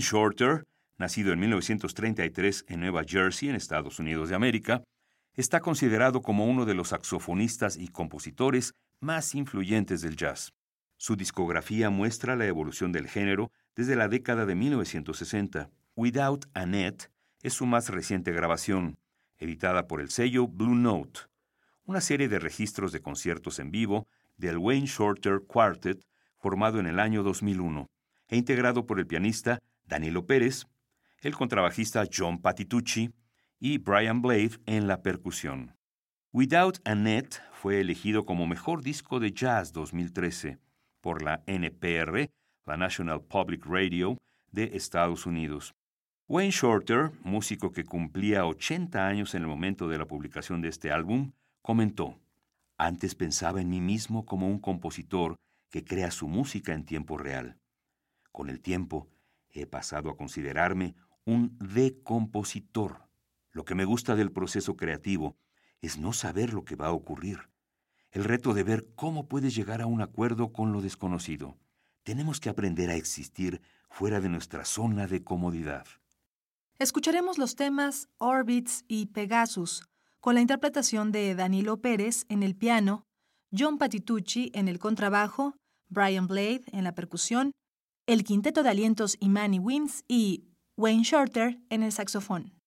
Wayne Shorter, nacido en 1933 en Nueva Jersey, en Estados Unidos de América, está considerado como uno de los saxofonistas y compositores más influyentes del jazz. Su discografía muestra la evolución del género desde la década de 1960. Without Annette es su más reciente grabación, editada por el sello Blue Note, una serie de registros de conciertos en vivo del Wayne Shorter Quartet formado en el año 2001 e integrado por el pianista Danilo Pérez, el contrabajista John Patitucci y Brian Blade en la percusión. Without Annette fue elegido como mejor disco de jazz 2013 por la NPR, la National Public Radio de Estados Unidos. Wayne Shorter, músico que cumplía 80 años en el momento de la publicación de este álbum, comentó, Antes pensaba en mí mismo como un compositor que crea su música en tiempo real. Con el tiempo, he pasado a considerarme un decompositor. Lo que me gusta del proceso creativo es no saber lo que va a ocurrir. El reto de ver cómo puedes llegar a un acuerdo con lo desconocido. Tenemos que aprender a existir fuera de nuestra zona de comodidad. Escucharemos los temas Orbits y Pegasus, con la interpretación de Danilo Pérez en el piano, John Patitucci en el contrabajo, Brian Blade en la percusión el quinteto de alientos Imani Wins y Wayne Shorter en el saxofón.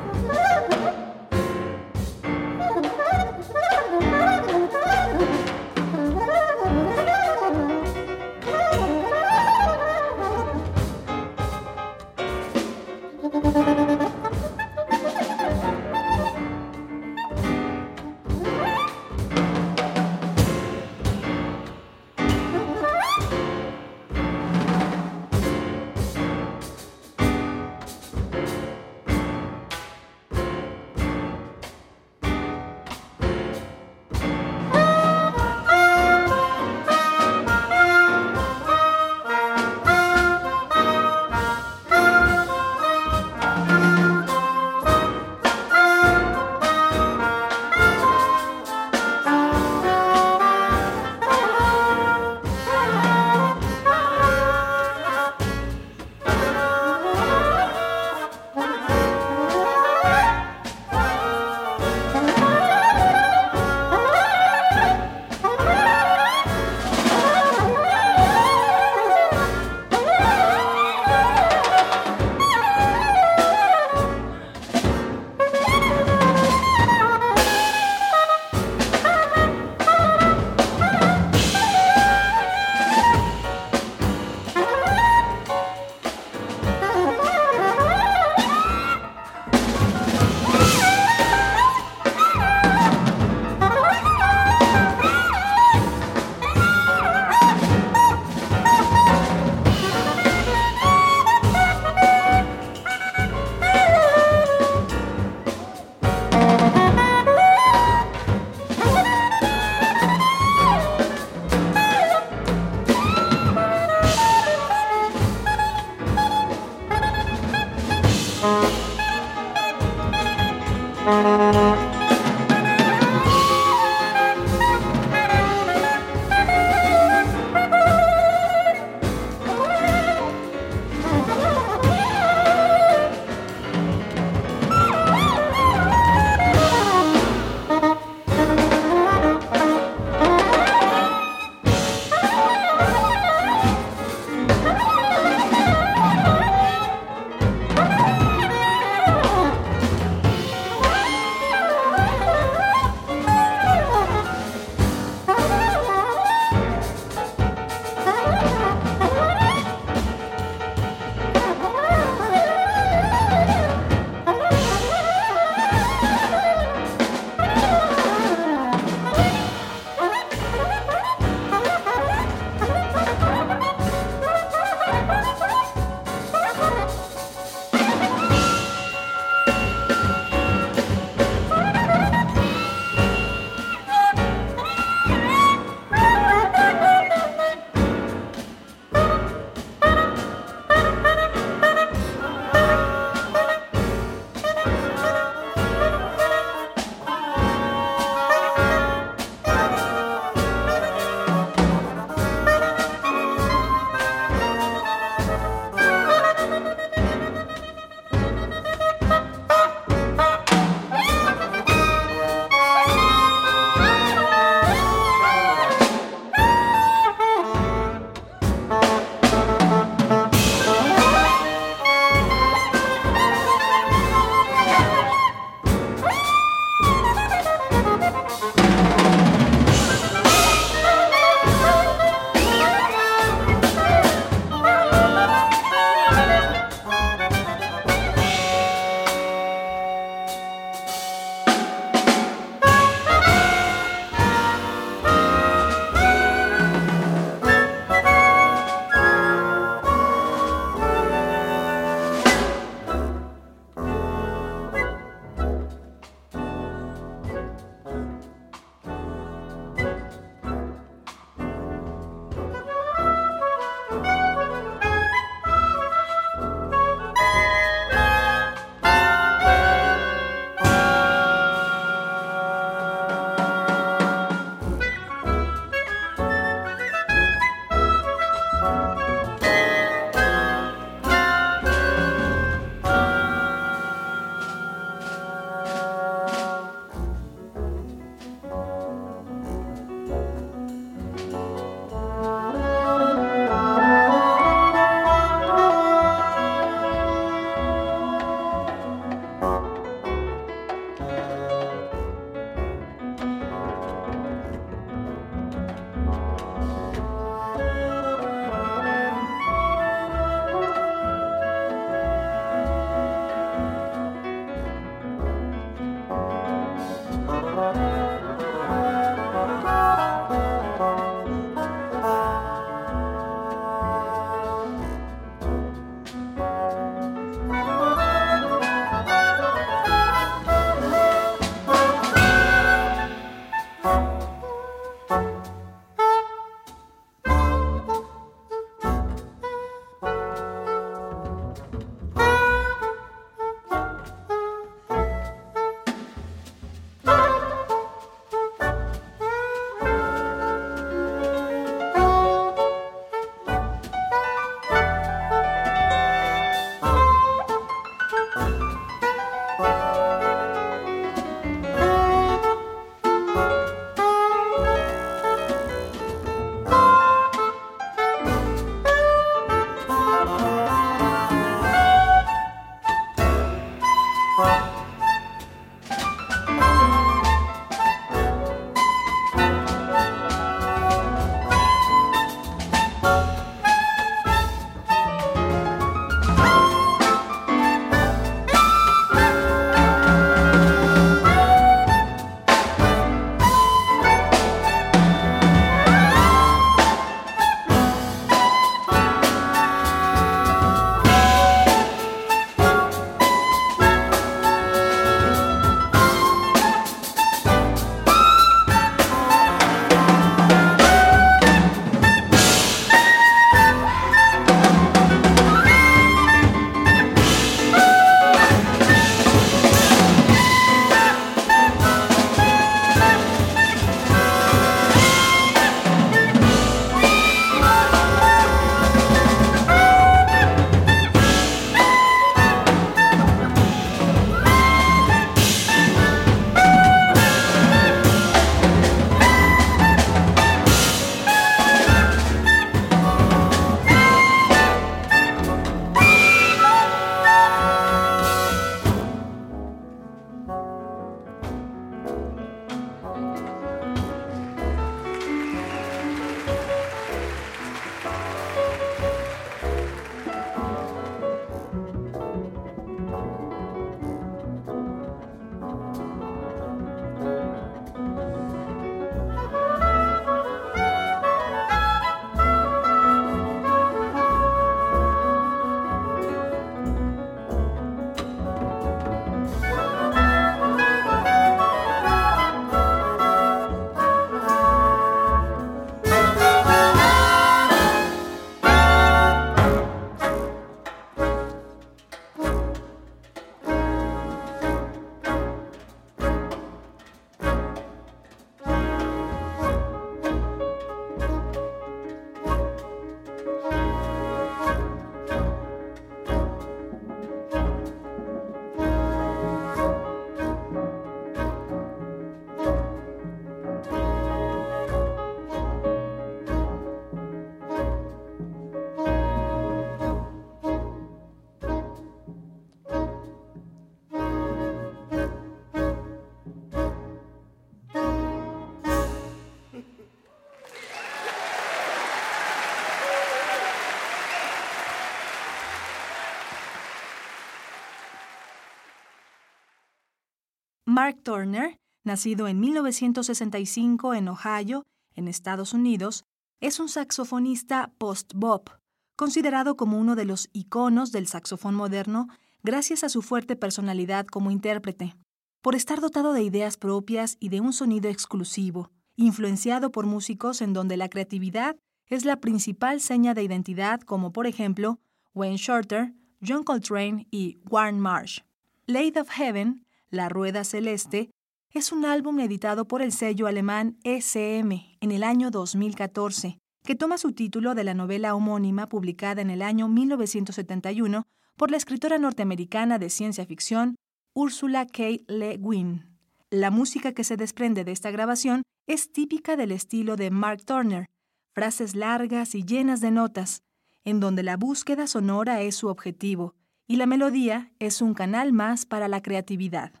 Mark Turner, nacido en 1965 en Ohio, en Estados Unidos, es un saxofonista post-bop, considerado como uno de los iconos del saxofón moderno gracias a su fuerte personalidad como intérprete, por estar dotado de ideas propias y de un sonido exclusivo, influenciado por músicos en donde la creatividad es la principal seña de identidad, como por ejemplo Wayne Shorter, John Coltrane y Warren Marsh. Lady of Heaven, La Rueda Celeste, es un álbum editado por el sello alemán ECM en el año 2014, que toma su título de la novela homónima publicada en el año 1971 por la escritora norteamericana de ciencia ficción Ursula K. Le Guin. La música que se desprende de esta grabación es típica del estilo de Mark Turner, frases largas y llenas de notas, en donde la búsqueda sonora es su objetivo y la melodía es un canal más para la creatividad.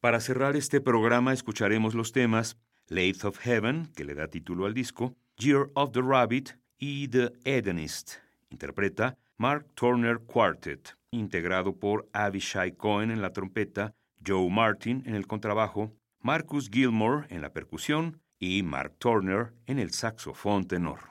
Para cerrar este programa escucharemos los temas Lathe of Heaven, que le da título al disco, Year of the Rabbit y The Edenist. Interpreta Mark Turner Quartet, integrado por Avishai Cohen en la trompeta, Joe Martin en el contrabajo, Marcus Gilmore en la percusión y Mark Turner en el saxofón tenor.